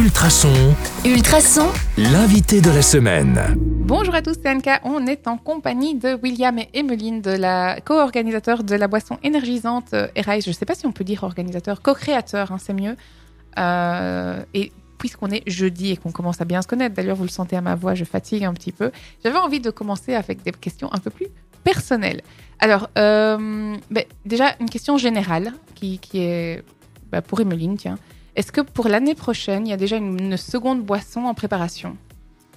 Ultrason, Ultrason, l'invité de la semaine. Bonjour à tous, c'est Anka. On est en compagnie de William et Emeline, de la co-organisateur de la boisson énergisante euh, Eraise. Je ne sais pas si on peut dire organisateur, co-créateur, hein, c'est mieux. Euh, et puisqu'on est jeudi et qu'on commence à bien se connaître, d'ailleurs vous le sentez à ma voix, je fatigue un petit peu, j'avais envie de commencer avec des questions un peu plus personnelles. Alors, euh, ben, déjà, une question générale qui, qui est ben, pour Emeline, tiens. Est-ce que pour l'année prochaine, il y a déjà une, une seconde boisson en préparation?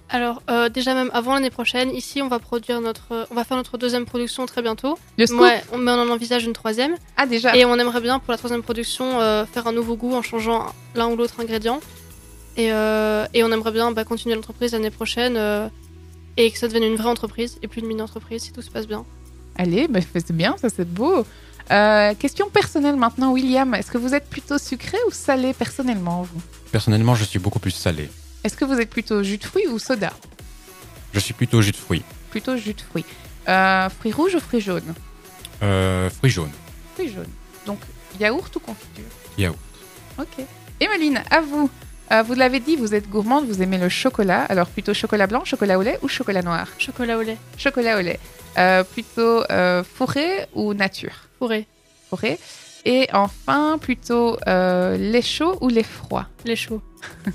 Alors euh, déjà même avant l'année prochaine, ici on va produire notre, on va faire notre deuxième production très bientôt. Le scoop? Ouais, on- mais on en envisage une troisième. Ah, déjà? Et on aimerait bien pour la troisième production euh, faire un nouveau goût en changeant l'un ou l'autre ingrédient. Et, euh, et on aimerait bien bah, continuer l'entreprise l'année prochaine euh, et que ça devienne une vraie entreprise et plus une mini-entreprise si tout se passe bien. Allez, bah, c'est bien, ça c'est beau. Euh, question personnelle maintenant, William. Est-ce que vous êtes plutôt sucré ou salé personnellement, vous Personnellement, je suis beaucoup plus salé. Est-ce que vous êtes plutôt jus de fruits ou soda Je suis plutôt jus de fruits. Plutôt jus de fruits. Euh, fruits rouges ou fruits jaunes Euh, fruits jaunes. Fruits jaunes. Donc, yaourt ou confiture Yaourt. Ok. Emeline, à vous. Euh, vous l'avez dit, vous êtes gourmande, vous aimez le chocolat. Alors, plutôt chocolat blanc, chocolat au lait ou chocolat noir? Chocolat au lait, Chocolat au lait. Euh, plutôt euh, fourré ou nature? Fourré, Fourré. Et enfin, plutôt euh, lait chaud ou lait froid? Lait chaud.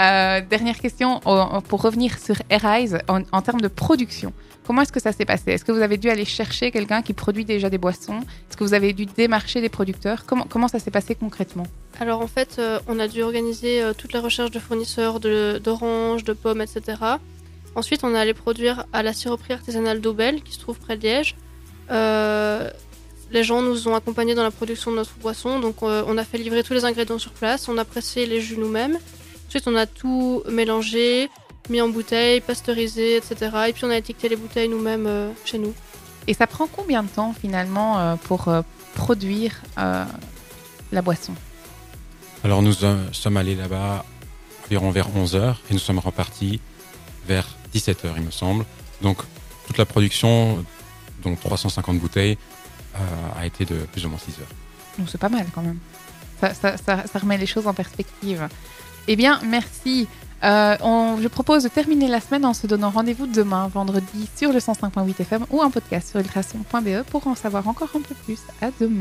Euh, dernière question pour revenir sur Arise en, en termes de production. Comment est-ce que ça s'est passé? Est-ce que vous avez dû aller chercher quelqu'un qui produit déjà des boissons? Est-ce que vous avez dû démarcher des producteurs? Comment, ça s'est passé concrètement? Alors en fait, euh, on a dû organiser euh, toute la recherche de fournisseurs d'oranges, de, pommes, etc. Ensuite, on est allé produire à la siroperie artisanale d'Aubel, qui se trouve près de Liège. Les gens nous ont accompagnés dans la production de notre boisson, donc euh, on a fait livrer tous les ingrédients sur place, on a pressé les jus nous-mêmes. Ensuite, on a tout mélangé, mis en bouteille, pasteurisé, etc. Et puis on a étiqueté les bouteilles nous-mêmes euh, chez nous. Et ça prend combien de temps finalement euh, pour euh, produire euh, la boisson? Alors nous euh, sommes allés là-bas environ vers 11h et nous sommes repartis vers 17h, il me semble. Donc toute la production, dont 350 bouteilles, a été de plus ou moins 6 heures. C'est pas mal quand même. Ça, remet les choses en perspective. Eh bien, merci. Euh, je propose de terminer la semaine en se donnant rendez-vous demain, vendredi, sur le 105.8 FM ou un podcast sur ultrason.be pour en savoir encore un peu plus. À demain.